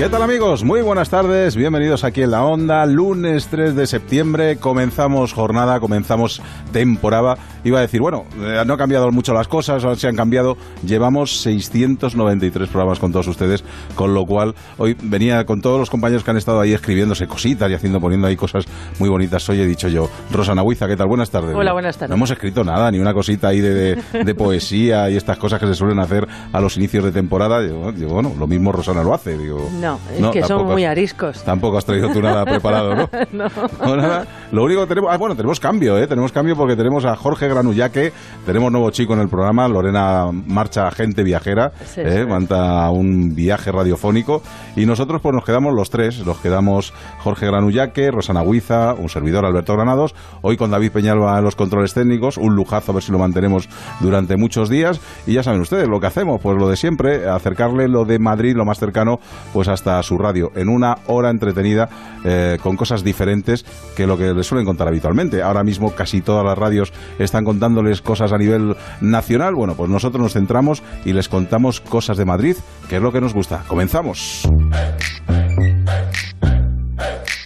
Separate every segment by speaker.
Speaker 1: ¿Qué tal amigos? Muy buenas tardes, bienvenidos aquí en la onda, lunes 3 de septiembre, comenzamos jornada, comenzamos temporada. Iba a decir, bueno, eh, no han cambiado mucho las cosas, se han cambiado, llevamos 693 programas con todos ustedes, con lo cual hoy venía con todos los compañeros que han estado ahí escribiéndose cositas y haciendo, poniendo ahí cosas muy bonitas. Hoy he dicho yo, Rosana Huiza, ¿qué tal? Buenas tardes.
Speaker 2: Hola, buenas tardes.
Speaker 1: No hemos escrito nada, ni una cosita ahí de, de, poesía y estas cosas que se suelen hacer a los inicios de temporada. Digo, bueno, lo mismo Rosana lo hace, digo.
Speaker 2: No, es que son muy ariscos.
Speaker 1: Tampoco has traído tú nada preparado, ¿no?
Speaker 2: no.
Speaker 1: nada. Lo único que tenemos, ah, bueno, tenemos cambio, ¿eh? Tenemos cambio porque tenemos a Jorge Granullaque, tenemos nuevo chico en el programa, Lorena marcha agente viajera,
Speaker 2: Sí,
Speaker 1: ¿eh?
Speaker 2: sí.
Speaker 1: manta un viaje radiofónico y nosotros pues nos quedamos los tres, nos quedamos Jorge Granullaque, Rosana Huiza, un servidor Alberto Granados, hoy con David Peñalba en los controles técnicos, un lujazo a ver si lo mantenemos durante muchos días y ya saben ustedes lo que hacemos, pues lo de siempre, acercarle lo de Madrid lo más cercano pues hasta su radio en una hora entretenida eh, con cosas diferentes que lo que les suelen contar habitualmente. Ahora mismo casi todas las radios están contándoles cosas a nivel nacional. Bueno, pues nosotros nos centramos y les contamos cosas de Madrid, que es lo que nos gusta. Comenzamos.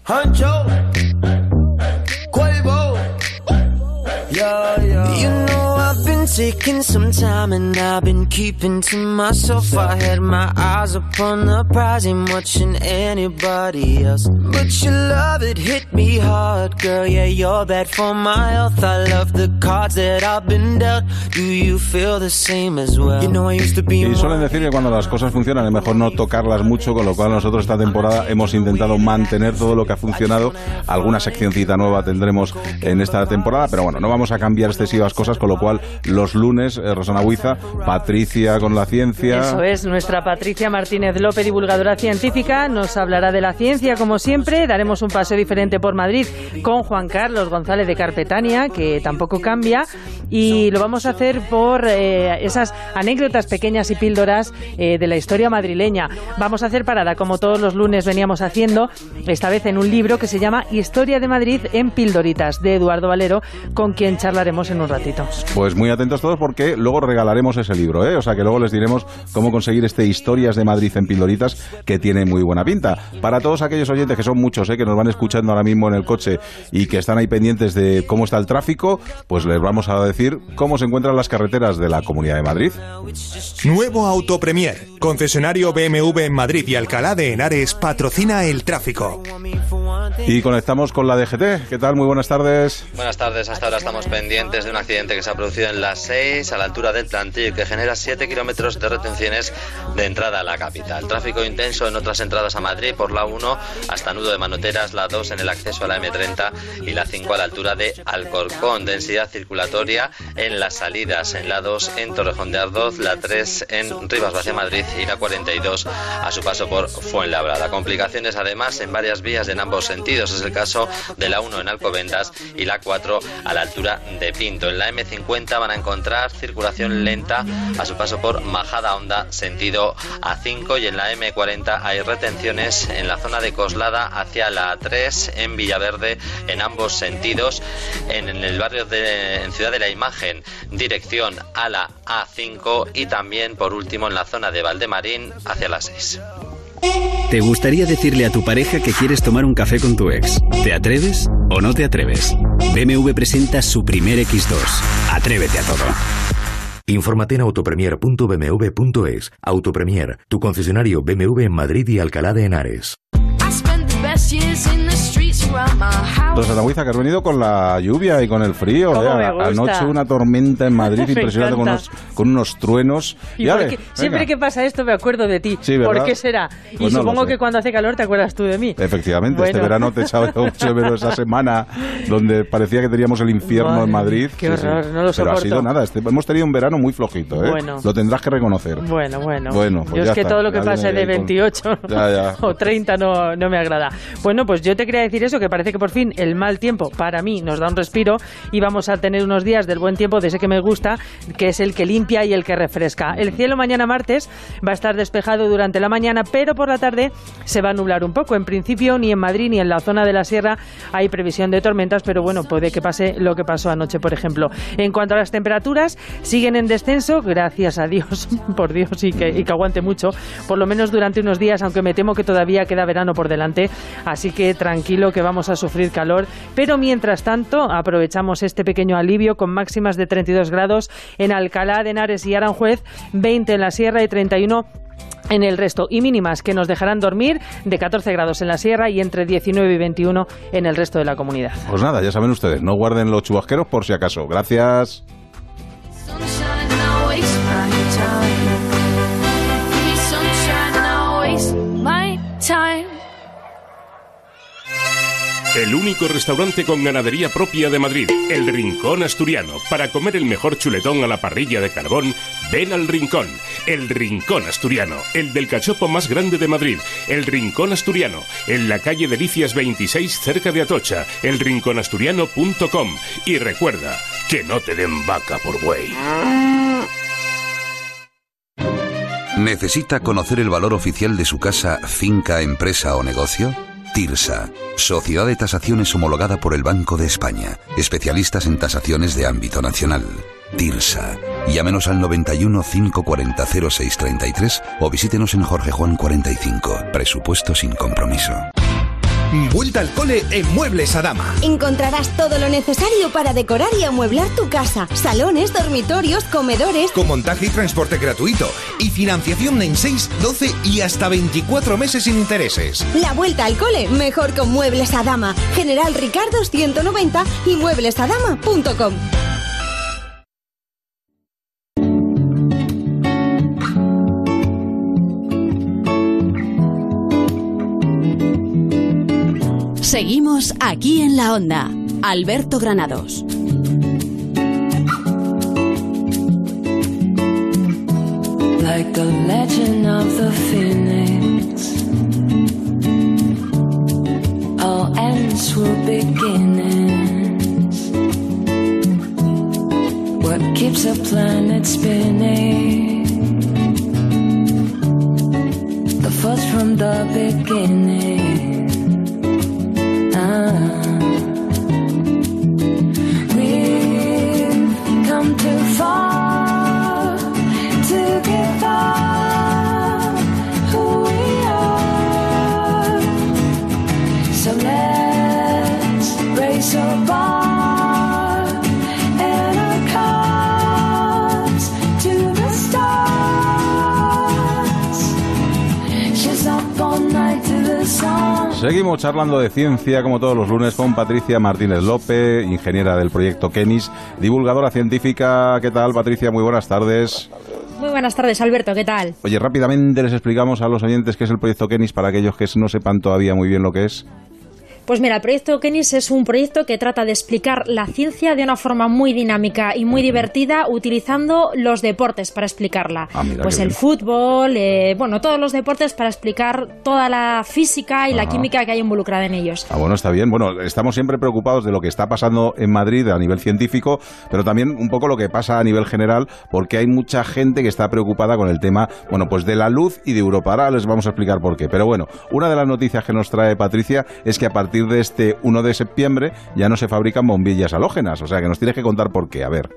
Speaker 3: Hancho, taking some time and I've been keeping to myself. I had my eyes upon the prize, ain't watching anybody else. But your love it hit me hard, girl. Yeah, you're bad for my health. I love the cards that I've been dealt. Do you feel the same as well? You know I used to be.
Speaker 1: Y suelen decir que cuando las cosas funcionan es mejor no tocarlas mucho, con lo cual nosotros esta temporada hemos intentado mantener todo lo que ha funcionado. Alguna seccioncita nueva tendremos en esta temporada, pero bueno, no vamos a cambiar excesivas cosas, con lo cual los lunes, eh, Rosana Huiza, Patricia con la ciencia.
Speaker 2: Eso es, nuestra Patricia Martínez López, divulgadora científica, nos hablará de la ciencia como siempre. Daremos un paseo diferente por Madrid con Juan Carlos González de Carpetania, que tampoco cambia, y lo vamos a hacer por eh, esas anécdotas pequeñas y píldoras eh, de la historia madrileña. Vamos a hacer parada, como todos los lunes veníamos haciendo, esta vez en un libro que se llama Historia de Madrid en píldoritas, de Eduardo Valero, con quien charlaremos en un ratito.
Speaker 1: Pues muy atentos todos porque luego regalaremos ese libro, ¿eh? O sea que luego les diremos cómo conseguir este Historias de Madrid en Pildoritas que tiene muy buena pinta. Para todos aquellos oyentes que son muchos, ¿eh? Que nos van escuchando ahora mismo en el coche y que están ahí pendientes de cómo está el tráfico, pues les vamos a decir cómo se encuentran las carreteras de la Comunidad de Madrid.
Speaker 4: Nuevo Auto Premier, concesionario BMW en Madrid y Alcalá de Henares patrocina el tráfico.
Speaker 1: Y conectamos con la DGT. ¿Qué tal? Muy buenas tardes.
Speaker 5: Buenas tardes, hasta ahora estamos pendientes de un accidente que se ha producido en la 6 a la altura del plantil que genera 7 kilómetros de retenciones de entrada a la capital. Tráfico intenso en otras entradas a Madrid por la 1 hasta Nudo de Manoteras, la 2 en el acceso a la M30 y la 5 a la altura de Alcorcón. Densidad circulatoria en las salidas en la 2 en Torrejón de Ardoz, la 3 en Rivas hacia Madrid y la 42 a su paso por Fuenlabrada. Complicaciones además en varias vías en ambos sentidos. Es el caso de la 1 en Alcobendas y la 4 a la altura de Pinto. En la M50 van a encontrar circulación lenta a su paso por Majada Honda, sentido A5 y en la M40 hay retenciones en la zona de Coslada hacia la A3 en Villaverde en ambos sentidos. En, en el barrio de en Ciudad de la Imagen, dirección a la A5 y también por último en la zona de Valdemarín hacia la 6.
Speaker 6: ¿Te gustaría decirle a tu pareja que quieres tomar un café con tu ex? ¿Te atreves o no te atreves? BMW presenta su primer X2. Atrévete a todo.
Speaker 7: Infórmate en autopremier.bmw.es. Autopremier, tu concesionario BMW en Madrid y Alcalá de Henares.
Speaker 1: Rosana Huiza, que has venido con la lluvia y con el frío.
Speaker 2: ¿Cómo
Speaker 1: ¿eh? Anoche una tormenta en Madrid impresionante con unos, con unos truenos.
Speaker 2: Y
Speaker 1: ale,
Speaker 2: porque siempre que pasa esto me acuerdo de ti. ¿Por qué será? y
Speaker 1: Pues no
Speaker 2: supongo que cuando hace calor te acuerdas tú de mí.
Speaker 1: Efectivamente, este verano te he echado mucho de menos esa semana donde parecía que teníamos el infierno
Speaker 2: Madre
Speaker 1: en Madrid.
Speaker 2: qué horror, no lo
Speaker 1: Pero ha
Speaker 2: soporto.
Speaker 1: sido nada, este- hemos tenido un verano muy flojito, ¿eh?
Speaker 2: Bueno.
Speaker 1: Lo tendrás que reconocer.
Speaker 2: Bueno, bueno.
Speaker 1: Bueno, pues
Speaker 2: yo es que
Speaker 1: está.
Speaker 2: todo lo que pase de
Speaker 1: ahí con-
Speaker 2: 28
Speaker 1: Ya, ya.
Speaker 2: o 30 no, no me agrada. Bueno, pues yo te quería decir eso, que parece que por fin el mal tiempo para mí nos da un respiro y vamos a tener unos días del buen tiempo de ese que me gusta, que es el que limpia y el que refresca. El cielo mañana martes va a estar despejado durante la mañana, pero por la tarde se va a nublar un poco. En principio, ni en Madrid ni en la zona de la sierra hay previsión de tormentas, pero bueno, puede que pase lo que pasó anoche, por ejemplo. En cuanto a las temperaturas, siguen en descenso, gracias a Dios, por Dios, y que, y que aguante mucho, por lo menos durante unos días, aunque me temo que todavía queda verano por delante, así que tranquilo que vamos a sufrir calor, pero mientras tanto aprovechamos este pequeño alivio con máximas de 32 grados en Alcalá de Henares y Aranjuez, 20 en la Sierra y 31 en el resto y mínimas que nos dejarán dormir de 14 grados en la sierra y entre 19 y 21 en el resto de la comunidad.
Speaker 1: Pues nada, ya saben ustedes, no guarden los chubasqueros por si acaso. Gracias.
Speaker 8: El único restaurante con ganadería propia de Madrid, El Rincón Asturiano. Para comer el mejor chuletón a la parrilla de carbón, ven al Rincón. El Rincón Asturiano, el del cachopo más grande de Madrid. El Rincón Asturiano, en la calle Delicias 26 cerca de Atocha. Elrinconasturiano.com. Y recuerda, que no te den vaca por buey.
Speaker 9: ¿Necesita conocer el valor oficial de su casa, finca, empresa o negocio? TIRSA, Sociedad de Tasaciones homologada por el Banco de España, especialistas en tasaciones de ámbito nacional. TIRSA. Llámenos al 91 540 0633 o visítenos en Jorge Juan 45. Presupuesto sin compromiso.
Speaker 10: Vuelta al cole en Muebles Adama.
Speaker 11: Encontrarás todo lo necesario para decorar y amueblar tu casa. Salones, dormitorios, comedores.
Speaker 10: Con montaje y transporte gratuito. Y financiación en 6, 12 y hasta 24 meses sin intereses.
Speaker 11: La vuelta al cole, mejor con Muebles Adama. General Ricardo 190 y mueblesadama.com.
Speaker 12: Seguimos aquí en la onda. Alberto Granados.
Speaker 13: like the legend of the phoenix. All ends were beginnings. What keeps a planet spinning? The first from the beginning. Ah.
Speaker 1: Seguimos charlando de ciencia como todos los lunes con Patricia Martínez López, ingeniera del proyecto Kenis, divulgadora científica. ¿Qué tal, Patricia? Muy buenas tardes.
Speaker 14: Muy buenas tardes, Alberto, ¿qué tal?
Speaker 1: Oye, rápidamente les explicamos a los oyentes qué es el proyecto Kenis para aquellos que no sepan todavía muy bien lo que es.
Speaker 14: Pues mira, el proyecto Kenis es un proyecto que trata de explicar la ciencia de una forma muy dinámica y muy divertida utilizando los deportes para explicarla.
Speaker 1: Ah,
Speaker 14: pues el
Speaker 1: bien.
Speaker 14: fútbol, eh, bueno, todos los deportes para explicar toda la física y la química que hay involucrada en ellos.
Speaker 1: Ah, bueno, está bien. Bueno, estamos siempre preocupados de lo que está pasando en Madrid a nivel científico, pero también un poco lo que pasa a nivel general, porque hay mucha gente que está preocupada con el tema, bueno, pues de la luz y de Europa. Ahora les vamos a explicar por qué. Pero bueno, una de las noticias que nos trae Patricia es que a partir de este 1 de septiembre ya no se fabrican bombillas halógenas. O sea, que nos tienes que contar por qué. A ver.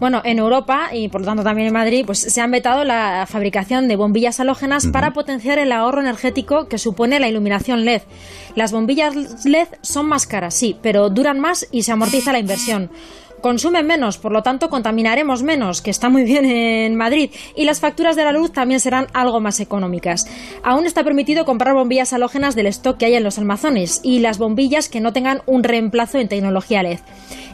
Speaker 14: Bueno, en Europa y por lo tanto también en Madrid, pues se ha vetado la fabricación de bombillas halógenas para potenciar el ahorro energético que supone la iluminación LED. Las bombillas LED son más caras, sí, pero duran más y se amortiza la inversión. Consumen menos, por lo tanto contaminaremos menos, que está muy bien en Madrid, y las facturas de la luz también serán algo más económicas. Aún está permitido comprar bombillas halógenas del stock que hay en los almacenes y las bombillas que no tengan un reemplazo en tecnología LED.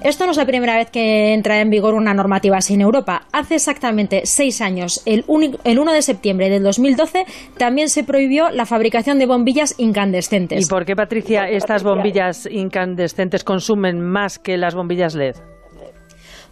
Speaker 14: Esto no es la primera vez que entra en vigor una normativa así en Europa. Hace exactamente seis años, el, el 1 de septiembre del 2012, también se prohibió la fabricación de bombillas incandescentes.
Speaker 2: ¿Y por qué, Patricia, estas bombillas incandescentes consumen más que las bombillas LED?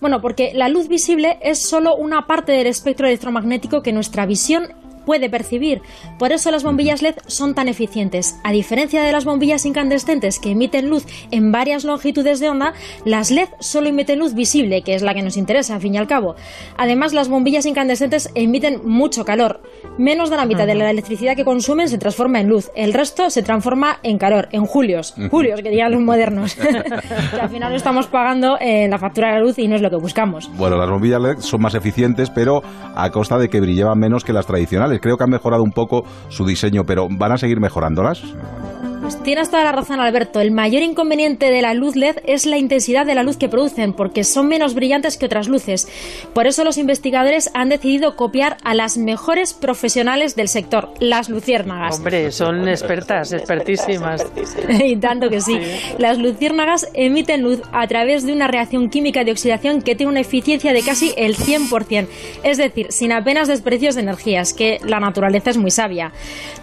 Speaker 14: Bueno, porque la luz visible es solo una parte del espectro electromagnético que nuestra visión puede percibir. Por eso las bombillas LED son tan eficientes. A diferencia de las bombillas incandescentes que emiten luz en varias longitudes de onda, las LED solo emiten luz visible, que es la que nos interesa, al fin y al cabo. Además, las bombillas incandescentes emiten mucho calor. Menos de la mitad de la electricidad que consumen se transforma en luz. El resto se transforma en calor, en julios. Julios, que dirían los modernos. que al final lo estamos pagando en la factura de la luz y no es lo que buscamos.
Speaker 1: Bueno, las bombillas LED son más eficientes, pero a costa de que brillaban menos que las tradicionales. Creo que han mejorado un poco su diseño, pero ¿van a seguir mejorándolas?
Speaker 14: Pues tienes toda la razón, Alberto. El mayor inconveniente de la luz LED es la intensidad de la luz que producen, porque son menos brillantes que otras luces. Por eso los investigadores han decidido copiar a las mejores profesionales del sector, las luciérnagas.
Speaker 2: Hombre, son expertas, expertísimas.
Speaker 14: y tanto que sí. Las luciérnagas emiten luz a través de una reacción química de oxidación que tiene una eficiencia de casi el 100%, es decir, sin apenas desprecios de energías, que la naturaleza es muy sabia.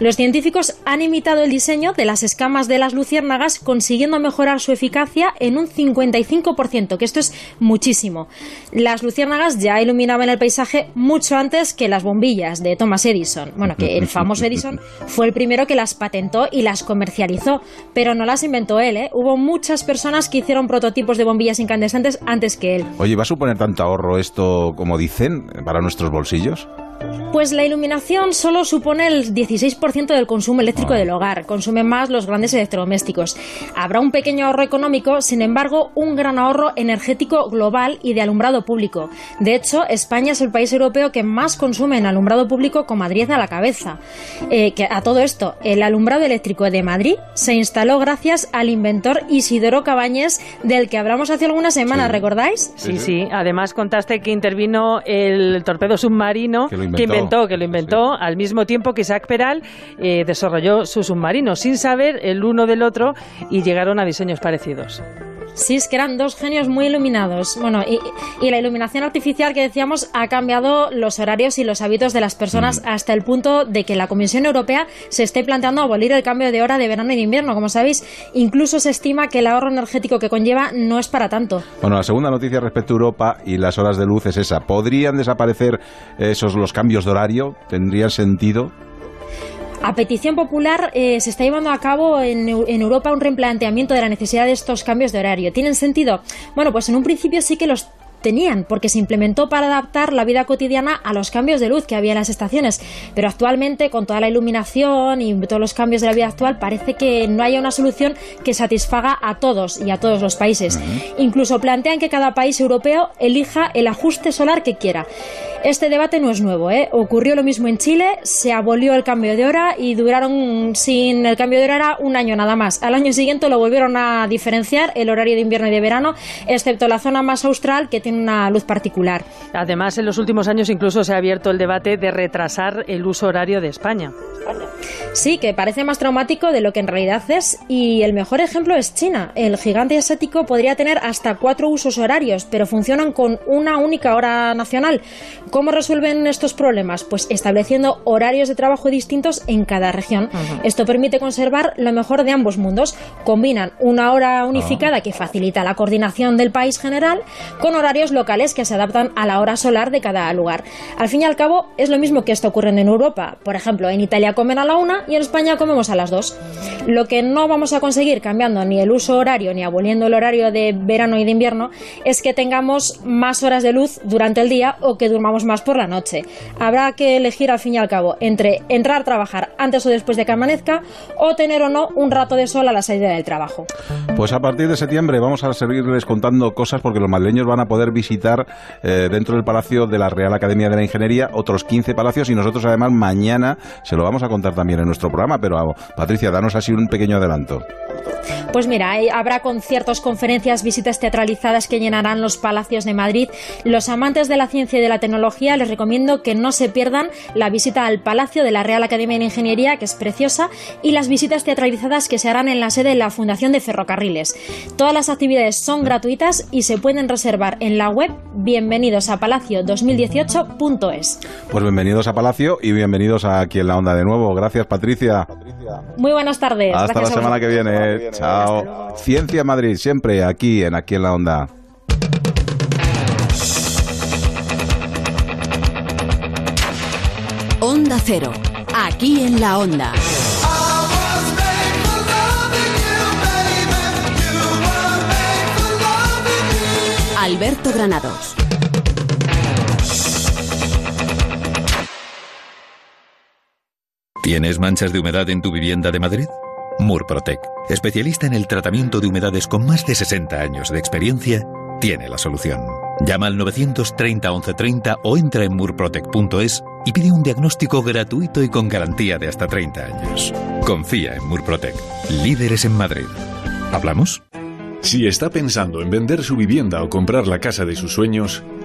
Speaker 14: Los científicos han imitado el diseño de las escamas de las luciérnagas, consiguiendo mejorar su eficacia en un 55%, que esto es muchísimo. Las luciérnagas ya iluminaban el paisaje mucho antes que las bombillas de Thomas Edison. Bueno, que el famoso Edison fue el primero que las patentó y las comercializó, pero no las inventó él, ¿eh? Hubo muchas personas que hicieron prototipos de bombillas incandescentes antes que él.
Speaker 1: Oye, ¿va a suponer tanto ahorro esto, como dicen, para nuestros bolsillos?
Speaker 14: Pues la iluminación solo supone el 16% del consumo eléctrico del hogar, consumen más los grandes electrodomésticos. Habrá un pequeño ahorro económico, sin embargo, un gran ahorro energético global y de alumbrado público. De hecho, España es el país europeo que más consume en alumbrado público con Madrid a la cabeza. Eh, que a todo esto, el alumbrado eléctrico de Madrid se instaló gracias al inventor Isidoro Cabañes, del que hablamos hace algunas semanas, ¿recordáis?
Speaker 2: Sí, sí. Además contaste que intervino el torpedo submarino
Speaker 1: Que lo
Speaker 2: que
Speaker 1: inventó.
Speaker 2: que lo inventó al mismo tiempo que Isaac Peral eh, desarrolló su submarino, sin saber el uno del otro y llegaron a diseños parecidos.
Speaker 14: Sí, es que eran dos genios muy iluminados. Bueno, y, y la iluminación artificial que decíamos ha cambiado los horarios y los hábitos de las personas hasta el punto de que la Comisión Europea se esté planteando abolir el cambio de hora de verano y de invierno. Como sabéis, incluso se estima que el ahorro energético que conlleva no es para tanto.
Speaker 1: Bueno, la segunda noticia respecto a Europa y las horas de luz es esa. ¿Podrían desaparecer esos los cambios de horario? ¿Tendrían sentido?
Speaker 14: A petición popular eh, se está llevando a cabo en, Eu- en Europa un replanteamiento de la necesidad de estos cambios de horario. ¿Tienen sentido? Bueno, pues en un principio sí que los tenían, porque se implementó para adaptar la vida cotidiana a los cambios de luz que había en las estaciones. Pero actualmente, con toda la iluminación y todos los cambios de la vida actual, parece que no haya una solución que satisfaga a todos y a todos los países. Incluso plantean que cada país europeo elija el ajuste solar que quiera. Este debate no es nuevo, ¿eh? Ocurrió lo mismo en Chile, se abolió el cambio de hora y duraron sin el cambio de hora un año nada más. Al año siguiente lo volvieron a diferenciar el horario de invierno y de verano, excepto la zona más austral que tiene una luz particular.
Speaker 2: Además, en los últimos años incluso se ha abierto el debate de retrasar el uso horario de España.
Speaker 14: Sí, que parece más traumático de lo que en realidad es. Y el mejor ejemplo es China. El gigante asiático podría tener hasta cuatro usos horarios, pero funcionan con una única hora nacional. ¿Cómo resuelven estos problemas? Pues estableciendo horarios de trabajo distintos en cada región. Esto permite conservar lo mejor de ambos mundos. Combinan una hora unificada que facilita la coordinación del país general con horarios locales que se adaptan a la hora solar de cada lugar. Al fin y al cabo, es lo mismo que está ocurriendo en Europa. Por ejemplo, en Italia comen a la una y en España comemos a las dos. Lo que no vamos a conseguir cambiando ni el uso horario ni aboliendo el horario de verano y de invierno es que tengamos más horas de luz durante el día o que durmamos más por la noche. Habrá que elegir al fin y al cabo entre entrar a trabajar antes o después de que amanezca o tener o no un rato de sol a la salida del trabajo.
Speaker 1: Pues a partir de septiembre vamos a seguirles contando cosas porque los madrileños van a poder visitar eh, dentro del Palacio de la Real Academia de la Ingeniería otros 15 palacios y nosotros además mañana se lo vamos a contar también en nuestro programa. Pero Patricia, danos así un pequeño adelanto.
Speaker 14: Pues mira, habrá conciertos, conferencias, visitas teatralizadas que llenarán los palacios de Madrid. Los amantes de la ciencia y de la tecnología les recomiendo que no se pierdan la visita al Palacio de la Real Academia de Ingeniería, que es preciosa, y las visitas teatralizadas que se harán en la sede de la Fundación de Ferrocarriles. Todas las actividades son gratuitas y se pueden reservar en la web bienvenidos a palacio2018.es.
Speaker 1: Pues bienvenidos a Palacio y bienvenidos a aquí en la onda de nuevo. Gracias, Patricia.
Speaker 14: Muy buenas tardes.
Speaker 1: Hasta la
Speaker 14: Gracias
Speaker 1: semana que viene. Chao. Ciencia Madrid, siempre aquí en Aquí en la Onda.
Speaker 12: Onda Onda Cero, aquí en la Onda. Alberto Granados.
Speaker 10: ¿Tienes manchas de humedad en tu vivienda de Madrid? Murprotec, especialista en el tratamiento de humedades con más de 60 años de experiencia, tiene la solución. Llama al 930 1130 o entra en murprotec.es y pide un diagnóstico gratuito y con garantía de hasta 30 años. Confía en Murprotec, líderes en Madrid. ¿Hablamos?
Speaker 15: Si está pensando en vender su vivienda o comprar la casa de sus sueños,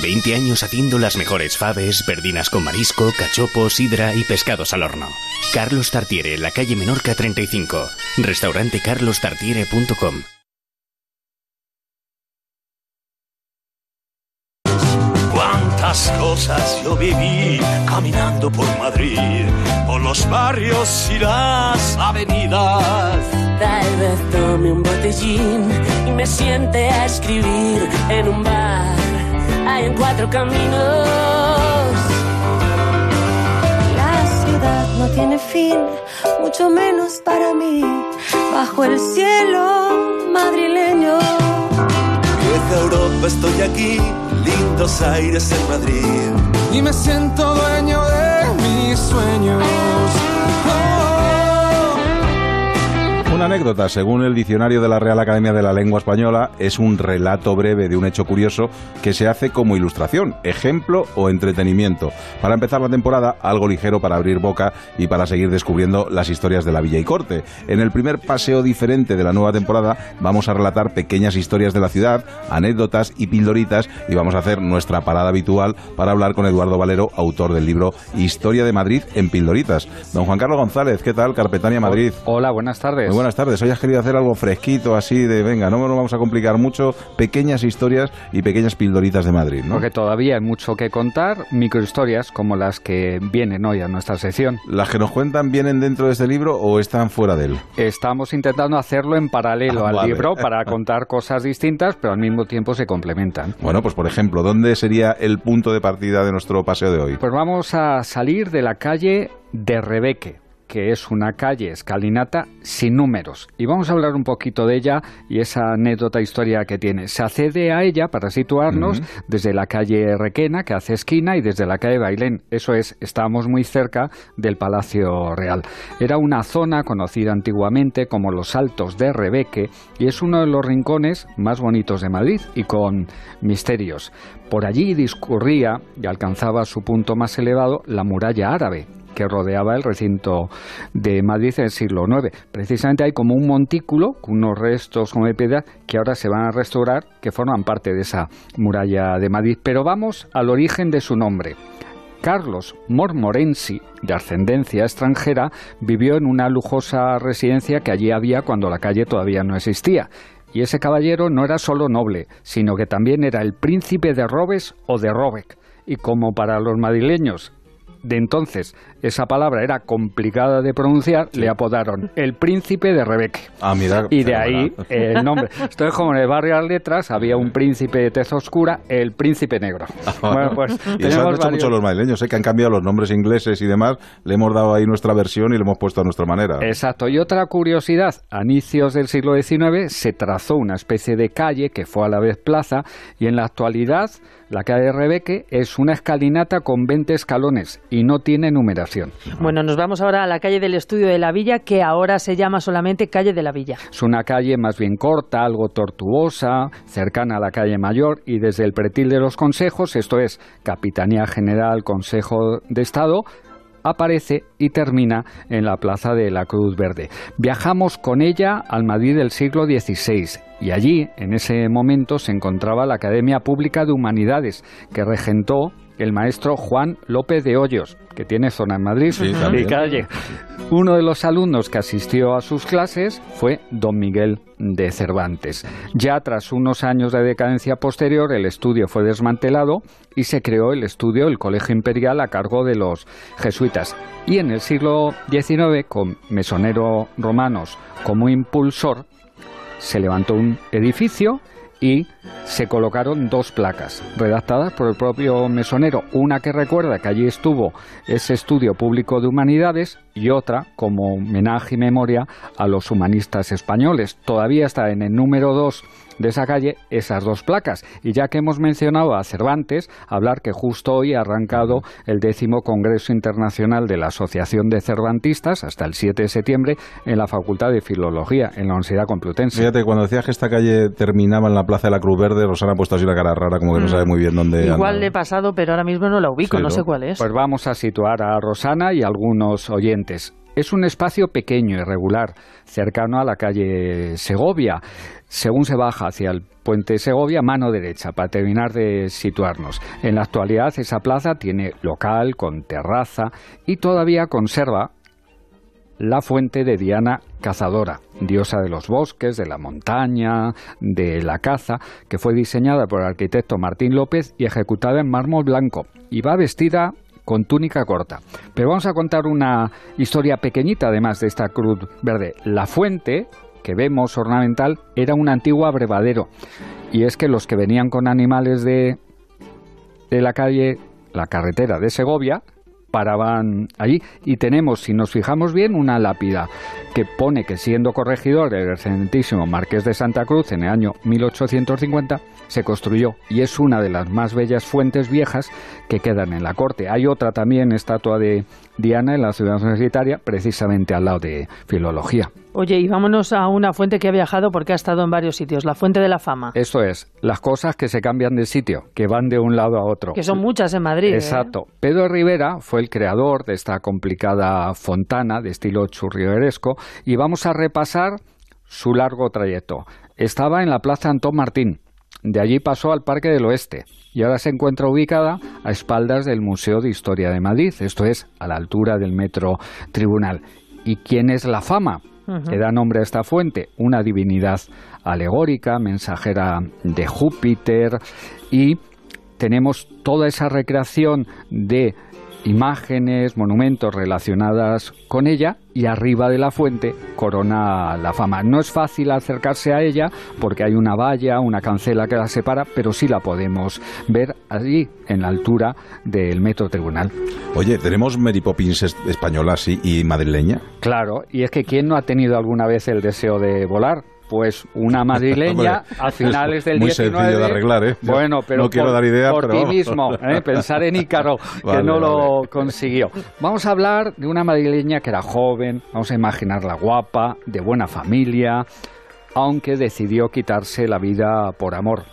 Speaker 16: 20 años haciendo las mejores faves, verdinas con marisco, cachopo, sidra y pescados al horno. Carlos Tartiere, la calle Menorca 35. Restaurante carlostartiere.com.
Speaker 17: Cuántas cosas yo viví caminando por Madrid, por los barrios y las avenidas.
Speaker 18: Tal vez tome un botellín y me siente a escribir en un bar. Hay en cuatro caminos.
Speaker 19: La ciudad no tiene fin, mucho menos para mí, bajo el cielo madrileño.
Speaker 17: Vieja Europa, estoy aquí, lindos aires en Madrid.
Speaker 20: y me siento dueño de mis sueños.
Speaker 1: Una anécdota, según el diccionario de la Real Academia de la Lengua Española, es un relato breve de un hecho curioso que se hace como ilustración, ejemplo o entretenimiento. Para empezar la temporada, algo ligero para abrir boca y para seguir descubriendo las historias de la Villa y Corte. En el primer paseo diferente de la nueva temporada, vamos a relatar pequeñas historias de la ciudad, anécdotas y pildoritas y vamos a hacer nuestra parada habitual para hablar con Eduardo Valero, autor del libro Historia de Madrid en pildoritas. Don Juan Carlos González, ¿qué tal? Carpetania Madrid.
Speaker 21: Hola, buenas tardes.
Speaker 1: Muy buenas tardes. Hoy has querido hacer algo fresquito, así de, venga, no nos vamos a complicar mucho, pequeñas historias y pequeñas pildoritas de Madrid, ¿no?
Speaker 21: Porque todavía hay mucho que contar, microhistorias como las que vienen hoy a nuestra sección.
Speaker 1: ¿Las que nos cuentan vienen dentro de este libro o están fuera de él?
Speaker 21: Estamos intentando hacerlo en paralelo
Speaker 1: Ah,
Speaker 21: al
Speaker 1: vale.
Speaker 21: libro para contar cosas distintas, pero al mismo tiempo se complementan.
Speaker 1: Bueno, pues por ejemplo, ¿dónde sería el punto de partida de nuestro paseo de hoy?
Speaker 21: Pues vamos a salir de la calle de Rebeque que es una calle escalinata sin números. Y vamos a hablar un poquito de ella y esa anécdota historia que tiene. Se accede a ella para situarnos desde la calle Requena, que hace esquina, y desde la calle Bailén. Eso es, estábamos muy cerca del Palacio Real. Era una zona conocida antiguamente como los Altos de Rebeque y es uno de los rincones más bonitos de Madrid y con misterios. Por allí discurría y alcanzaba su punto más elevado la muralla árabe, que rodeaba el recinto de Madrid en el siglo IX. Precisamente hay como un montículo, unos restos como de piedra, que ahora se van a restaurar, que forman parte de esa muralla de Madrid. Pero vamos al origen de su nombre. Carlos Mormorensi, de ascendencia extranjera, vivió en una lujosa residencia que allí había cuando la calle todavía no existía. Y ese caballero no era solo noble, sino que también era el príncipe de Robes o de Robec. Y como para los madrileños de entonces esa palabra era complicada de pronunciar, le apodaron el príncipe de Rebeque.
Speaker 1: Ah, mira.
Speaker 21: Y de ahí eh, el nombre. Esto es como en el barrio de las letras, había un príncipe de tez oscura, el príncipe negro. Bueno, pues
Speaker 1: y eso han hecho
Speaker 21: varios-
Speaker 1: mucho los madrileños, ¿eh? que han cambiado los nombres ingleses y demás, le hemos dado ahí nuestra versión y lo hemos puesto a nuestra manera.
Speaker 21: Exacto. Y otra curiosidad, a inicios del siglo XIX se trazó una especie de calle que fue a la vez plaza y en la actualidad la calle de Rebeque es una escalinata con 20 escalones y no tiene
Speaker 2: Bueno, nos vamos ahora a la calle del Estudio de la Villa, que ahora se llama solamente calle de la Villa.
Speaker 21: Es una calle más bien corta, algo tortuosa, cercana a la calle Mayor y desde el pretil de los consejos, esto es Capitanía General, Consejo de Estado, aparece y termina en la Plaza de la Cruz Verde. Viajamos con ella al Madrid del siglo XVI y allí, en ese momento, se encontraba la Academia Pública de Humanidades, que regentó el maestro Juan López de Hoyos, que tiene zona en Madrid
Speaker 1: Sí,
Speaker 21: y calle. Uno de los alumnos que asistió a sus clases fue don Miguel de Cervantes. Ya tras unos años de decadencia posterior, el estudio fue desmantelado y se creó el estudio, el Colegio Imperial, a cargo de los jesuitas. Y en el siglo XIX, con Mesonero Romanos como impulsor, se levantó un edificio y se colocaron dos placas redactadas por el propio mesonero, una que recuerda que allí estuvo ese estudio público de humanidades y otra como homenaje y memoria a los humanistas españoles. Todavía está en el número 2 de esa calle esas dos placas. Y ya que hemos mencionado a Cervantes, hablar que justo hoy ha arrancado el décimo Congreso Internacional de la Asociación de Cervantistas, hasta el 7 de septiembre, en la Facultad de Filología, en la Universidad Complutense.
Speaker 1: Fíjate, cuando decías que esta calle terminaba en la Plaza de la Cruz Verde, Rosana ha puesto así una cara rara, como que no
Speaker 2: Mm.
Speaker 1: sabe muy bien dónde
Speaker 2: Igual le he pasado, pero ahora mismo no la ubico,
Speaker 1: Sí,
Speaker 2: no
Speaker 1: ¿no?
Speaker 2: sé cuál es.
Speaker 21: Pues vamos a situar a Rosana y a algunos oyentes. Es un espacio pequeño, irregular, cercano a la calle Segovia. Según se baja hacia el puente Segovia, mano derecha, para terminar de situarnos. En la actualidad esa plaza tiene local con terraza y todavía conserva la fuente de Diana Cazadora, diosa de los bosques, de la montaña, de la caza, que fue diseñada por el arquitecto Martín López y ejecutada en mármol blanco. Y va vestida con túnica corta. Pero vamos a contar una historia pequeñita además de esta cruz verde. La fuente que vemos ornamental era un antiguo abrevadero. Y es que los que venían con animales de, de la calle, la carretera de Segovia, paraban allí y tenemos, si nos fijamos bien, una lápida que pone que siendo corregidor el excelentísimo Marqués de Santa Cruz en el año 1850 se construyó y es una de las más bellas fuentes viejas que quedan en la corte. Hay otra también, estatua de Diana en la ciudad universitaria, precisamente al lado de Filología.
Speaker 2: Oye, y vámonos a una fuente que ha viajado porque ha estado en varios sitios, la Fuente de la Fama,
Speaker 21: Esto es, las cosas que se cambian de sitio, que van de un lado a otro.
Speaker 2: que son muchas en Madrid. ¿eh?
Speaker 21: Exacto. Pedro Rivera fue el creador de esta complicada fontana de estilo churrigueresco y vamos a repasar su largo trayecto. Estaba en la Plaza Antón Martín. De allí pasó al Parque del Oeste y ahora se encuentra ubicada a espaldas del Museo de Historia de Madrid, esto es, a la altura del Metro Tribunal. ¿Y quién es la fama? Que da nombre a esta fuente, una divinidad alegórica, mensajera de Júpiter, y tenemos toda esa recreación de imágenes, monumentos relacionadas con ella y arriba de la fuente corona la fama. No es fácil acercarse a ella porque hay una valla, una cancela que la separa, pero sí la podemos ver allí en la altura del metro tribunal.
Speaker 1: Oye, ¿tenemos Mary Poppins es- española sí, y madrileña?
Speaker 21: Claro, y es que ¿quién no ha tenido alguna vez el deseo de volar? Pues una madrileña a finales del
Speaker 1: muy
Speaker 21: 19...
Speaker 1: sencillo de arreglar, ¿eh?
Speaker 21: Bueno, pero
Speaker 1: No quiero
Speaker 21: por,
Speaker 1: dar idea,
Speaker 21: por
Speaker 1: pero
Speaker 21: ti mismo, ¿eh? pensar en Ícaro, que
Speaker 1: Vale,
Speaker 21: no lo consiguió. Vamos a hablar de una madrileña que era joven, vamos a imaginarla guapa, de buena familia, aunque decidió quitarse la vida por amor,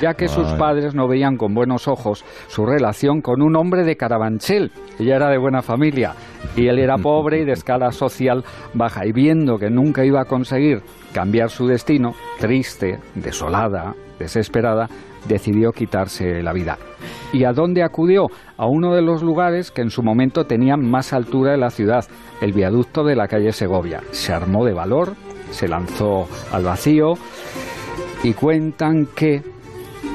Speaker 21: ya que sus padres no veían con buenos ojos su relación con un hombre de Carabanchel. Ella era de buena familia y él era pobre y de escala social baja. Y viendo que nunca iba a conseguir cambiar su destino, triste, desolada, desesperada, decidió quitarse la vida. ¿Y a dónde acudió? A uno de los lugares que en su momento tenían más altura de la ciudad, el viaducto de la calle Segovia. Se armó de valor, se lanzó al vacío y cuentan que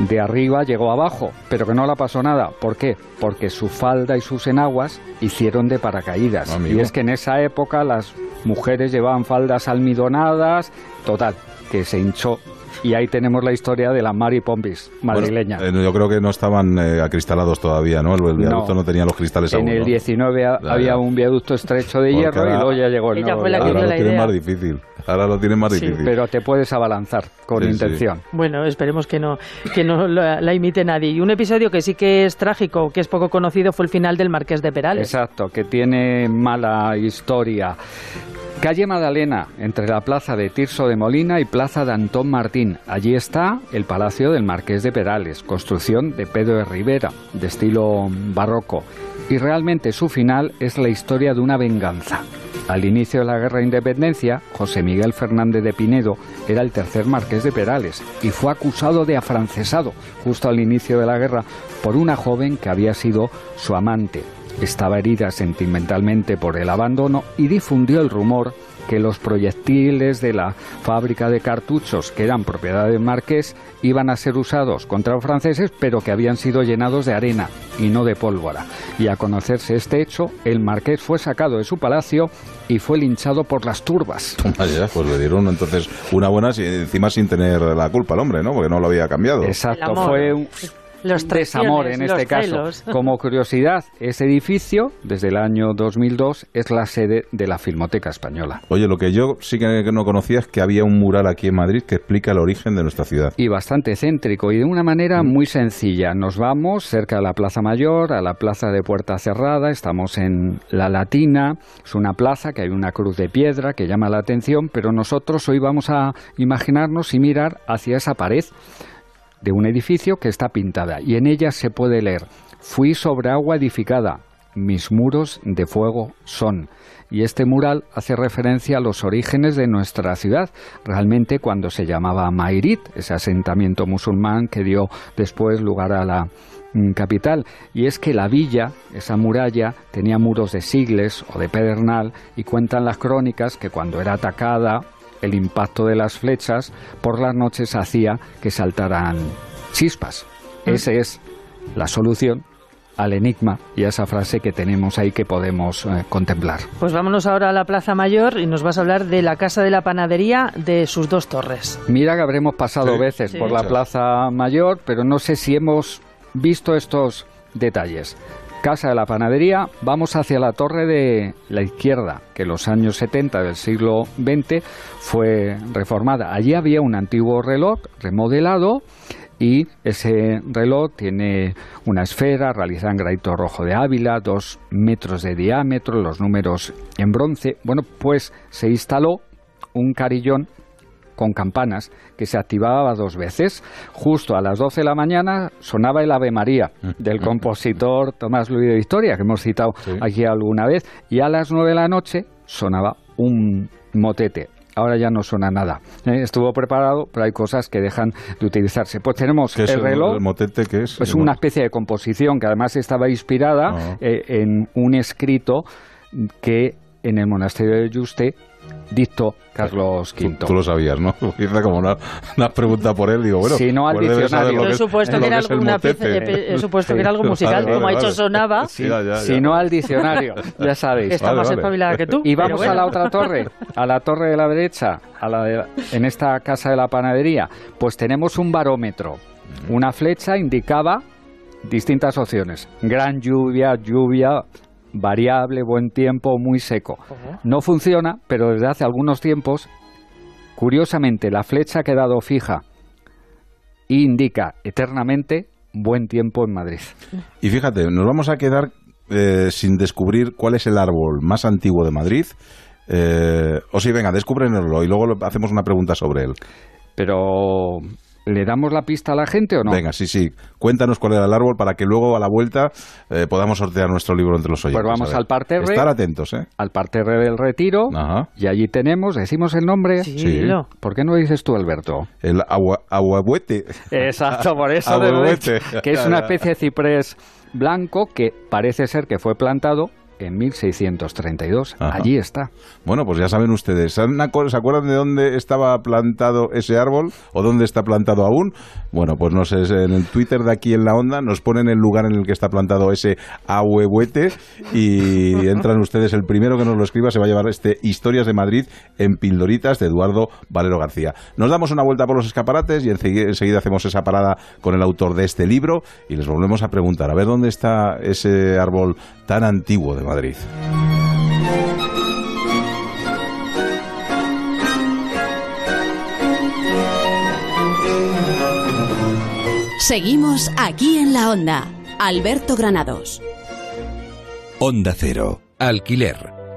Speaker 21: de arriba llegó abajo, pero que no la pasó nada. ¿Por qué? Porque su falda y sus enaguas hicieron de paracaídas.
Speaker 1: Amigo.
Speaker 21: Y es que en esa época las mujeres llevaban faldas almidonadas, total, que se hinchó. Y ahí tenemos la historia de la Mary Pompis madrileña.
Speaker 1: Bueno, eh, yo creo que no estaban eh, acristalados todavía, ¿no? El, el viaducto no, tenía los cristales
Speaker 21: en
Speaker 1: aún,
Speaker 21: el
Speaker 1: ¿no?
Speaker 21: 19 ha-
Speaker 1: Ya,
Speaker 21: había
Speaker 1: ya.
Speaker 21: un viaducto estrecho de
Speaker 1: Porque
Speaker 21: hierro y luego ya llegó el
Speaker 2: Ella
Speaker 21: nuevo
Speaker 2: fue la que
Speaker 21: viaducto.
Speaker 2: dio
Speaker 1: Ahora
Speaker 2: la
Speaker 1: lo tienen
Speaker 2: idea.
Speaker 1: más difícil. Ahora lo tienen más
Speaker 21: Sí,
Speaker 1: difícil.
Speaker 21: pero te puedes abalanzar con
Speaker 1: Sí, sí.
Speaker 21: intención.
Speaker 2: Bueno, esperemos que no, que no la, la imite nadie. Y un episodio que sí que es trágico, que es poco conocido, fue el final del Marqués de Perales.
Speaker 21: Exacto, que tiene mala historia. Calle Magdalena, entre la plaza de Tirso de Molina y plaza de Antón Martín. Allí está el Palacio del Marqués de Perales, construcción de Pedro de Rivera, de estilo barroco. Y realmente su final es la historia de una venganza. Al inicio de la Guerra de Independencia, José Miguel Fernández de Pinedo era el tercer marqués de Perales y fue acusado de afrancesado justo al inicio de la guerra por una joven que había sido su amante. Estaba herida sentimentalmente por el abandono y difundió el rumor que los proyectiles de la fábrica de cartuchos, que eran propiedad del marqués, iban a ser usados contra los franceses, pero que habían sido llenados de arena y no de pólvora. Y a conocerse este hecho, el marqués fue sacado de su palacio y fue linchado por las turbas.
Speaker 1: Pues le dieron entonces una buena, encima sin tener la culpa al hombre, ¿no? Porque no lo había cambiado.
Speaker 21: Exacto, fue un
Speaker 2: Los
Speaker 21: desamor en este caso.
Speaker 2: celos.
Speaker 21: Como curiosidad, ese edificio, desde el año 2002, es la sede de la Filmoteca Española.
Speaker 1: Oye, lo que yo sí que no conocía es que había un mural aquí en Madrid que explica el origen de nuestra ciudad.
Speaker 21: y bastante céntrico y de una manera muy sencilla. Nos vamos cerca de la Plaza Mayor, a la Plaza de Puerta Cerrada, estamos en La Latina, es una plaza que hay una cruz de piedra que llama la atención, pero nosotros hoy vamos a imaginarnos y mirar hacia esa pared de un edificio que está pintada y en ella se puede leer, fui sobre agua edificada, mis muros de fuego son. Y este mural hace referencia a los orígenes de nuestra ciudad, realmente cuando se llamaba Mairit, ese asentamiento musulmán que dio después lugar a la mm, capital. Y es que la villa, esa muralla, tenía muros de sigles o de pedernal y cuentan las crónicas que cuando era atacada el impacto de las flechas por las noches hacía que saltaran chispas. Esa es la solución al enigma y a esa frase que tenemos ahí que podemos eh, contemplar.
Speaker 2: Pues vámonos ahora a la Plaza Mayor y nos vas a hablar de la Casa de la Panadería de sus dos torres.
Speaker 21: Mira que habremos pasado
Speaker 2: Sí,
Speaker 21: veces
Speaker 2: sí.
Speaker 21: por la. Plaza Mayor, pero no sé si hemos visto estos detalles. Casa de la Panadería, vamos hacia la torre de la izquierda, que en los años 70 del siglo XX fue reformada. Allí había un antiguo reloj remodelado y ese reloj tiene una esfera realizada en granito rojo de Ávila, dos metros de diámetro, los números en bronce. Bueno, pues se instaló un carillón con campanas que se activaba dos veces. Justo a las 12 de la mañana sonaba el Ave María del compositor Tomás Luis de Victoria, que hemos citado aquí alguna vez, y a las 9 de la noche sonaba un motete. Ahora ya no suena nada. ¿eh? Estuvo preparado, pero hay cosas que dejan de utilizarse. Pues tenemos
Speaker 1: ¿Qué es
Speaker 21: el reloj.
Speaker 1: ¿El motete qué es?
Speaker 21: Es una especie de composición que además estaba inspirada
Speaker 1: Ah.
Speaker 21: eh, en un escrito que en el monasterio de Yuste dictó Carlos V.
Speaker 1: Tú lo sabías, ¿no? Hice como una, una pregunta por él, digo, bueno...
Speaker 21: Si no al
Speaker 1: pues
Speaker 21: diccionario.
Speaker 2: Yo supuesto que era
Speaker 1: es
Speaker 2: pieza- supuesto que algo
Speaker 1: Vale,
Speaker 2: musical,
Speaker 1: vale,
Speaker 2: como ha dicho sonaba.
Speaker 1: Sí, ya, ya,
Speaker 21: Si
Speaker 1: ya.
Speaker 21: no al diccionario, ya sabéis.
Speaker 2: Está más espabilada que tú.
Speaker 21: Y vamos a la otra torre, a la torre de la derecha, a la de- en esta casa de la panadería, pues tenemos un barómetro. Una flecha indicaba distintas opciones. Gran lluvia, lluvia variable, buen tiempo, muy seco. No funciona, pero desde hace algunos tiempos, curiosamente, la flecha ha quedado fija e indica eternamente buen tiempo en Madrid.
Speaker 1: Y fíjate, nos vamos a quedar eh, sin descubrir cuál es el árbol más antiguo de Madrid. Eh, o sí, venga, descúbrenoslo y luego lo- hacemos una pregunta sobre él.
Speaker 21: Pero, ¿le damos la pista a la gente o no?
Speaker 1: Venga, sí, sí. Cuéntanos cuál era el árbol para que luego a la vuelta eh, podamos sortear nuestro libro entre los oyentes.
Speaker 21: Pues vamos al parterre.
Speaker 1: Estar atentos, ¿eh?
Speaker 21: Al parterre del retiro. Y allí tenemos, decimos el nombre.
Speaker 1: Sí, dilo.
Speaker 21: ¿Por qué no dices tú, Alberto?
Speaker 1: El agua, aguabuete.
Speaker 21: Exacto, por eso de que es una especie de ciprés blanco que parece ser que fue plantado en 1632.
Speaker 1: Ajá.
Speaker 21: Allí está.
Speaker 1: Bueno, pues ya saben ustedes. ¿Se han acu- ¿Se acuerdan de dónde estaba plantado ese árbol o dónde está plantado aún? Bueno, pues no sé, en el Twitter de aquí en la onda nos ponen el lugar en el que está plantado ese ahuehuete y entran ustedes. El primero que nos lo escriba se va a llevar este Historias de Madrid en Pildoritas de Eduardo Valero García. Nos damos una vuelta por los escaparates y enseguida, enseguida hacemos esa parada con el autor de este libro y les volvemos a preguntar a ver dónde está ese árbol tan antiguo de Madrid.
Speaker 12: Seguimos aquí en la onda. Alberto Granados.
Speaker 7: Onda Cero. Alquiler.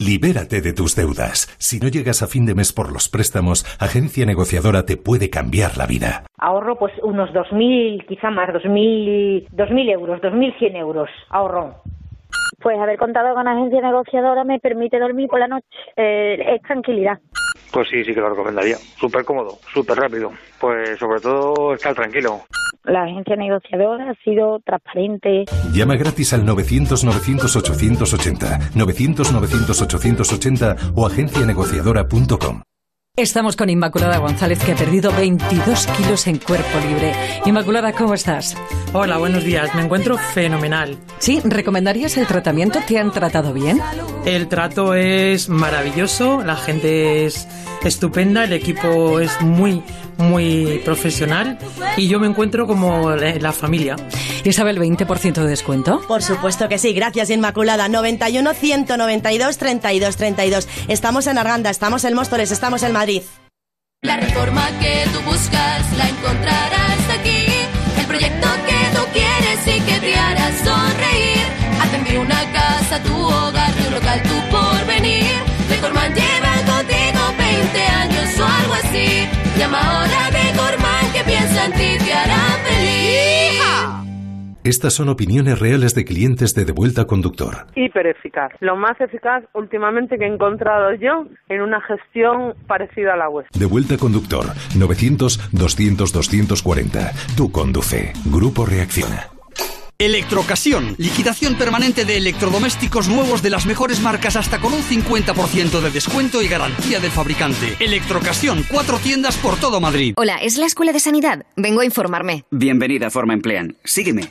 Speaker 22: Libérate de tus deudas. Si no llegas a fin de mes por los préstamos, Agencia Negociadora te puede cambiar la vida.
Speaker 23: Ahorro pues unos 2.000, quizá más, 2.000, 2.000 euros, 2.100 euros. Ahorro.
Speaker 24: Pues haber contado con agencia negociadora me permite dormir por la noche. Eh, es tranquilidad.
Speaker 25: Pues sí, sí que lo recomendaría. Súper cómodo, súper rápido. Pues sobre todo estar tranquilo.
Speaker 24: La agencia negociadora ha sido transparente.
Speaker 22: Llama gratis al 900-900-880, 900-900-880 o agencianegociadora.com.
Speaker 26: Estamos con Inmaculada González, que ha perdido 22 kilos en cuerpo libre. Inmaculada, ¿cómo estás?
Speaker 27: Hola, buenos días. Me encuentro fenomenal.
Speaker 26: ¿Sí? ¿Recomendarías el tratamiento? ¿Te han tratado bien?
Speaker 27: El trato es maravilloso, la gente es estupenda, el equipo es muy, muy profesional y yo me encuentro como la familia.
Speaker 26: ¿Y sabe el 20% de descuento?
Speaker 28: Por supuesto que sí, gracias Inmaculada. 91 192 32 32. Estamos en Arganda, estamos en Móstoles, estamos en Madrid.
Speaker 29: La reforma que tú buscas la encontrarás aquí. El proyecto que tú quieres y que te hará sonreír. Atender una casa, tu hogar, Llama ahora a Decorman que piensa en ti, te hará feliz.
Speaker 22: Estas son opiniones reales de clientes de Devuelta Conductor.
Speaker 30: hiper eficaz. Lo más eficaz últimamente que he encontrado yo en una gestión parecida a la vuestra.
Speaker 22: Devuelta Conductor 900-200-240. Tú conduce. Grupo Reacciona.
Speaker 31: Electrocasión, liquidación permanente de electrodomésticos nuevos de las mejores marcas hasta con un 50% de descuento y garantía del fabricante. Electrocasión, cuatro tiendas por todo Madrid.
Speaker 32: Hola, ¿es la Escuela de Sanidad? Vengo a informarme.
Speaker 33: Bienvenida a Forma Emplean. Sígueme.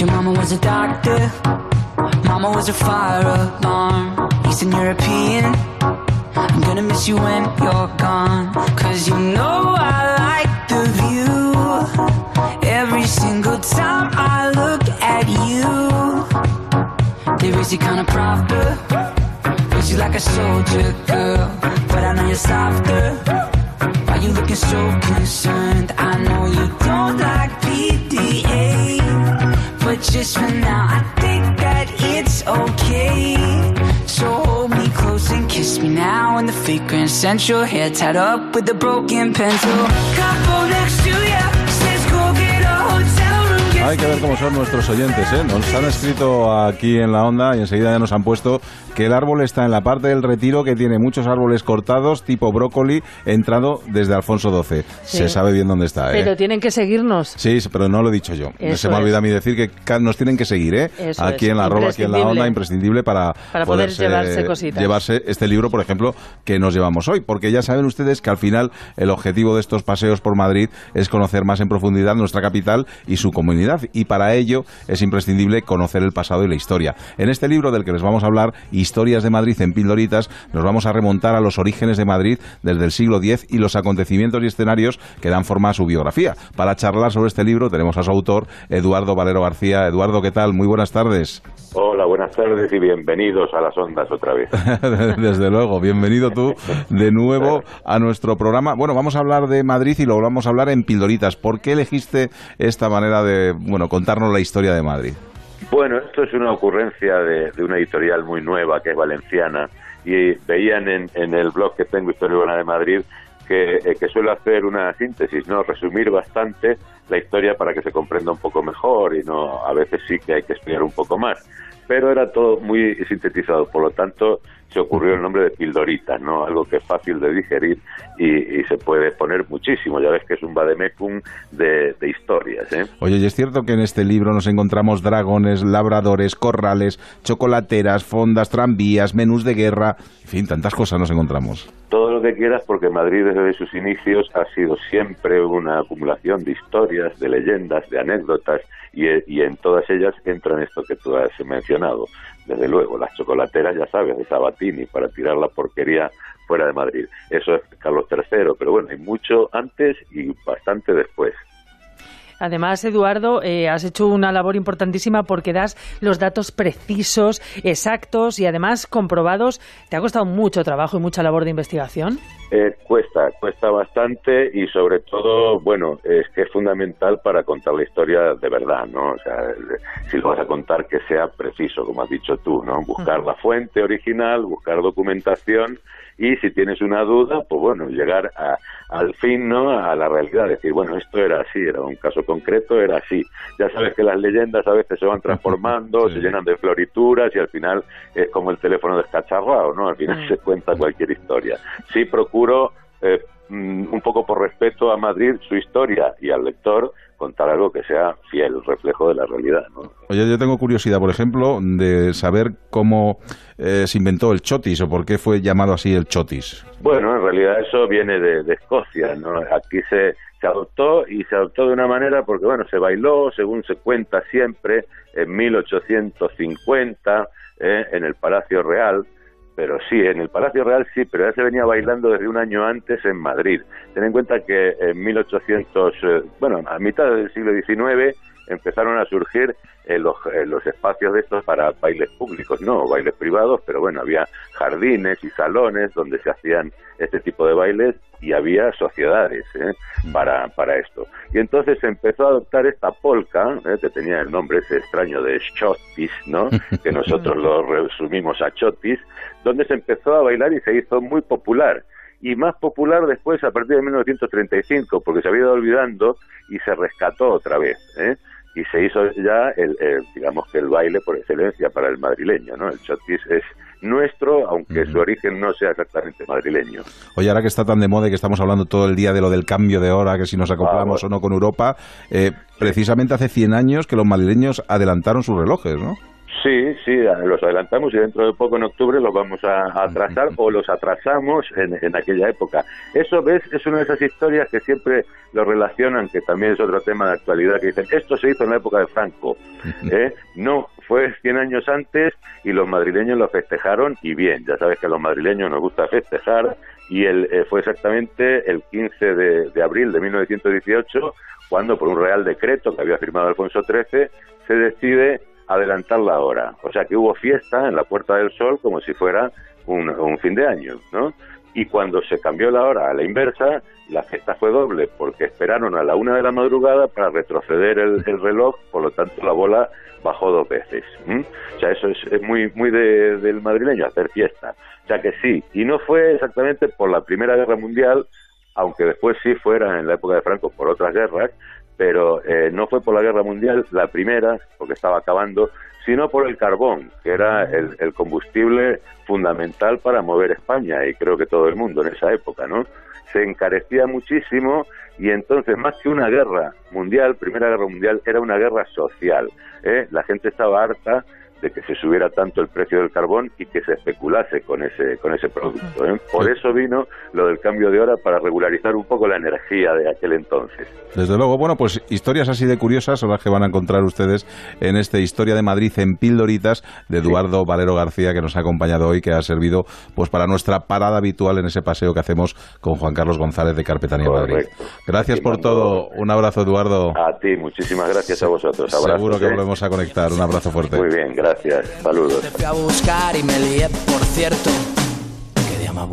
Speaker 3: Your mama was a doctor, mama was a fire alarm. Eastern European, I'm gonna miss you when you're gone. Cause you know I like the view. Every single time I look at you, there is a kind of proper. Raise you like a soldier girl, but I know you're softer. Why you looking so concerned? I know you don't like PDA. Just for now, I think that it's okay. So hold me close and kiss me now in the fake Grand Central. Hair tied up with a broken pencil. Couple next
Speaker 1: Hay que ver cómo son nuestros oyentes, ¿eh? Nos han escrito aquí en la onda y enseguida ya nos han puesto que el árbol está en la parte del retiro que tiene muchos árboles cortados, tipo brócoli, entrado desde Alfonso XII.
Speaker 2: Sí.
Speaker 1: Se sabe bien dónde está, ¿eh?
Speaker 2: Pero tienen que seguirnos.
Speaker 1: Sí, pero no lo he dicho yo.
Speaker 2: Eso
Speaker 1: Se me
Speaker 2: es.
Speaker 1: olvida a mí decir que nos tienen que seguir, ¿eh?
Speaker 2: Eso
Speaker 1: aquí
Speaker 2: es,
Speaker 1: en la arroba, aquí en la onda, imprescindible para,
Speaker 2: Para poder
Speaker 1: poderse-
Speaker 2: llevarse cositas.
Speaker 1: llevarse este libro, por ejemplo, que nos llevamos hoy. Porque ya saben ustedes que al final el objetivo de estos paseos por Madrid es conocer más en profundidad nuestra capital y su comunidad. Y para ello es imprescindible conocer el pasado y la historia. En este libro del que les vamos a hablar, Historias de Madrid en pildoritas, nos vamos a remontar a los orígenes de Madrid desde el siglo X y los acontecimientos y escenarios que dan forma a su biografía. Para charlar sobre este libro tenemos a su autor, Eduardo Valero García. Eduardo, ¿qué tal? Muy buenas tardes.
Speaker 34: Hola, buenas tardes y bienvenidos a las ondas otra vez.
Speaker 1: Desde luego, bienvenido tú de nuevo a nuestro programa. Bueno, vamos a hablar de Madrid y lo vamos a hablar en pildoritas. ¿Por qué elegiste esta manera de, bueno, contarnos la historia de Madrid?
Speaker 34: Bueno, esto es una ocurrencia de, una editorial muy nueva que es valenciana y veían en, el blog que tengo, Historia Urbana de Madrid, que, eh, que suelo hacer una síntesis, ¿no? Resumir bastante la historia para que se comprenda un poco mejor y no a veces sí que hay que explicar un poco más pero era todo muy sintetizado, por lo tanto se ocurrió el nombre de pildorita, ¿no? Algo que es fácil de digerir y, se puede poner muchísimo, ya ves que es un vademecum de, de historias, ¿eh?
Speaker 1: Oye, y es cierto que en este libro nos encontramos dragones, labradores, corrales, chocolateras, fondas, tranvías, menús de guerra, en fin, tantas cosas nos encontramos.
Speaker 34: Todo lo que quieras porque Madrid desde sus inicios ha sido siempre una acumulación de historias, de leyendas, de anécdotas y, en todas ellas entran esto que tú has mencionado. Desde luego, las chocolateras, ya sabes, de Sabatini, para tirar la porquería fuera de Madrid. Eso es Carlos III, pero bueno, hay mucho antes y bastante después.
Speaker 2: Además, Eduardo, eh, has hecho una labor importantísima porque das los datos precisos, exactos y además comprobados. ¿Te ha costado mucho trabajo y mucha labor de investigación?
Speaker 34: Eh, cuesta, cuesta bastante y sobre todo, bueno, es que es fundamental para contar la historia de verdad, ¿no? O sea, si lo vas a contar que sea preciso, como has dicho tú, ¿no? Buscar la fuente original, buscar documentación y si tienes una duda, pues bueno, llegar a, al fin, ¿no? A la realidad, decir, bueno, esto era así, era un caso concreto, era así. Ya sabes que las leyendas a veces se van transformando, se llenan de florituras y al final es como el teléfono descacharrado, ¿no? Al final se cuenta cualquier historia. Sí procuro eh, mm, un poco por respeto a Madrid, su historia y al lector, contar algo que sea fiel, reflejo de la realidad. ¿no?
Speaker 1: Oye, yo tengo curiosidad, por ejemplo, de saber cómo eh, se inventó el chotis o por qué fue llamado así el chotis.
Speaker 34: Bueno, en realidad eso viene de, Escocia, ¿no? Aquí se, se adoptó y se adoptó de una manera porque, bueno, se bailó, según se cuenta siempre, en 1850 eh, en el Palacio Real pero sí, en el Palacio Real sí, pero ya se venía bailando desde un año antes en Madrid. Ten en cuenta que en 1800, eh, bueno, a mitad del siglo XIX empezaron a surgir eh, los, eh, los, espacios de estos para bailes públicos, no bailes privados, pero bueno, había jardines y salones donde se hacían este tipo de bailes y había sociedades ¿eh? para, para esto. Y entonces se empezó a adoptar esta polka, ¿eh? que tenía el nombre ese extraño de chotis, ¿no? que nosotros lo resumimos a chotis, donde se empezó a bailar y se hizo muy popular. Y más popular después a partir de 1935, porque se había ido olvidando y se rescató otra vez. ¿eh? Y se hizo ya el, digamos que el baile por excelencia para el madrileño, ¿no? El chotis es nuestro, aunque su origen no sea exactamente madrileño.
Speaker 1: Oye, ahora que está tan de moda y que estamos hablando todo el día de lo del cambio de hora, que si nos acoplamos o no con Europa, eh, precisamente hace 100 años que los madrileños adelantaron sus relojes, ¿no?
Speaker 34: Sí, sí, los adelantamos y dentro de poco en octubre los vamos a atrasar o los atrasamos en, en, aquella época. Eso, ¿ves? Es una de esas historias que siempre lo relacionan, que también es otro tema de actualidad, que dicen, esto se hizo en la época de Franco. ¿eh? No, fue 100 años antes y los madrileños lo festejaron y bien, ya sabes que a los madrileños nos gusta festejar y el, eh, fue exactamente el 15 de, de abril de 1918 cuando por un real decreto que había firmado Alfonso XIII se decide adelantar la hora. O sea que hubo fiesta en la Puerta del Sol como si fuera un, fin de año, ¿no? Y cuando se cambió la hora a la inversa, la fiesta fue doble, porque esperaron a la una de la madrugada para retroceder el, reloj, por lo tanto la bola bajó dos veces. O sea, eso es, muy, muy del madrileño, hacer fiesta. O sea que sí, y no fue exactamente por la Primera Guerra Mundial, aunque después sí fuera en la época de Franco por otras guerras, pero eh, no fue por la guerra mundial, la primera, porque estaba acabando, sino por el carbón, que era el, combustible fundamental para mover España y creo que todo el mundo en esa época, ¿no? Se encarecía muchísimo y entonces más que una guerra mundial, primera guerra mundial, era una guerra social. ¿eh? La gente estaba harta de que se subiera tanto el precio del carbón y que se especulase con ese con ese producto. ¿eh? Por eso vino lo del cambio de hora para regularizar un poco la energía de aquel entonces.
Speaker 1: Desde luego, bueno, pues historias así de curiosas son las que van a encontrar ustedes en este Historia de Madrid en pildoritas de Eduardo Valero García que nos ha acompañado hoy, que ha servido pues para nuestra parada habitual en ese paseo que hacemos con Juan Carlos González de Carpetanía Madrid. Gracias por todo. Un abrazo, Eduardo.
Speaker 34: A ti, muchísimas gracias a vosotros.
Speaker 1: Seguro que volvemos a conectar. Un abrazo fuerte.
Speaker 34: Muy bien, gracias gracias. Saludos.
Speaker 3: Te a buscar y me lié, por cierto. Qué día más.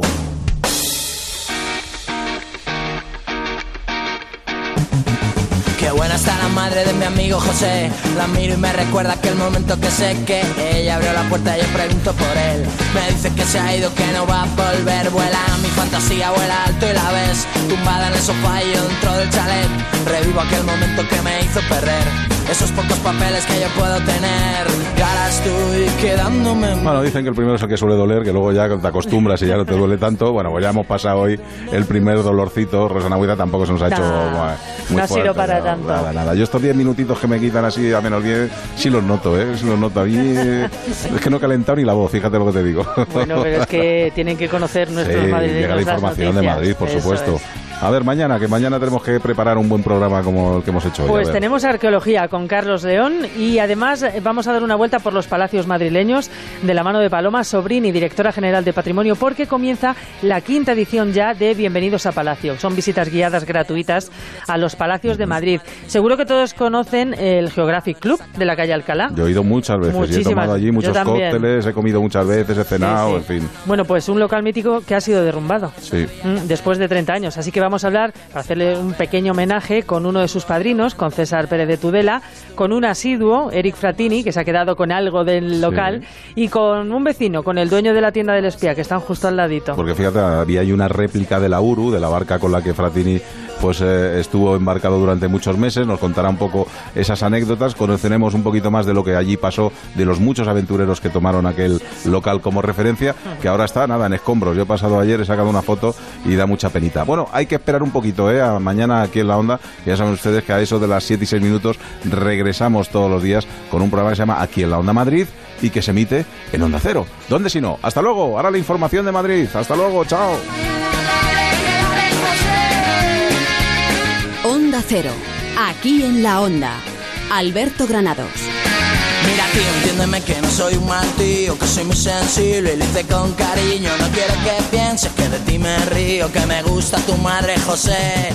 Speaker 3: Qué buena
Speaker 35: hasta la madre de mi amigo José. La miro y me recuerda aquel momento que sé que ella abrió la puerta y yo pregunto por él. Me dice que se ha ido, que no va a volver. Vuela mi fantasía, vuela alto y la ves. Tumbada en el sofá y dentro del chalet. Revivo aquel momento que me hizo perder esos pocos papeles que yo puedo tener. Y ahora estoy quedándome.
Speaker 1: Bueno, dicen que el primero es el que suele doler, que luego ya te acostumbras y ya no te duele tanto. Bueno, pues ya hemos pasado hoy el primer dolorcito. Rosana Huida tampoco se nos ha hecho muy
Speaker 2: no ha sido para tanto.
Speaker 1: Nada, nada. Yo estos 10 minutitos que me quitan así a menos 10, sí los noto, ¿eh? Sí los noto. A mí eh, es que no he calentado ni la voz, fíjate lo que te digo.
Speaker 2: Bueno, pero es que tienen que conocer nuestros sí, madrileños
Speaker 1: llega la información de Madrid, por supuesto. A ver, mañana, que mañana tenemos que preparar un buen programa como el que hemos hecho hoy.
Speaker 2: Pues tenemos arqueología con Carlos León y además eh, vamos a dar una vuelta por los palacios madrileños de la mano de Paloma Sobrini, directora general de Patrimonio, porque comienza la quinta edición ya de Bienvenidos a Palacio. Son visitas guiadas gratuitas a los palacios de Madrid. Seguro que todos conocen el Geographic Club de la calle Alcalá.
Speaker 1: Yo he ido muchas veces, he tomado allí muchos cócteles, he comido muchas veces, he cenado, en fin.
Speaker 2: Bueno, pues un local mítico que ha sido derrumbado.
Speaker 1: Sí.
Speaker 2: Mm, después de 30 años, así que vamos a hablar, para hacerle un pequeño homenaje, con uno de sus padrinos, con César Pérez de Tudela, con un asiduo, Eric Fratini, que se ha quedado con algo del local, y con un vecino, con el dueño de la tienda del espía, que están justo al ladito.
Speaker 1: Porque fíjate, había ahí una réplica de la Uru, de la barca con la que Fratini pues eh, estuvo embarcado durante muchos meses, nos contará un poco esas anécdotas, conoceremos un poquito más de lo que allí pasó, de los muchos aventureros que tomaron aquel local como referencia, que ahora está nada en escombros. Yo he pasado ayer, he sacado una foto y da mucha penita. Bueno, hay que esperar un poquito, ¿eh? Mañana aquí en la onda, ya saben ustedes que a eso de las 7 y 6 minutos regresamos todos los días con un programa que se llama Aquí en la Onda Madrid y que se emite en Onda Cero. ¿Dónde si no? Hasta luego, ahora la información de Madrid. Hasta luego, chao.
Speaker 12: Onda Cero, aquí en la Onda. Alberto Granados.
Speaker 35: Mira tío, entiéndeme que no soy un mal tío, que soy muy sensible y lo hice con cariño. No quiero que pienses que de ti me río, que me gusta tu madre José.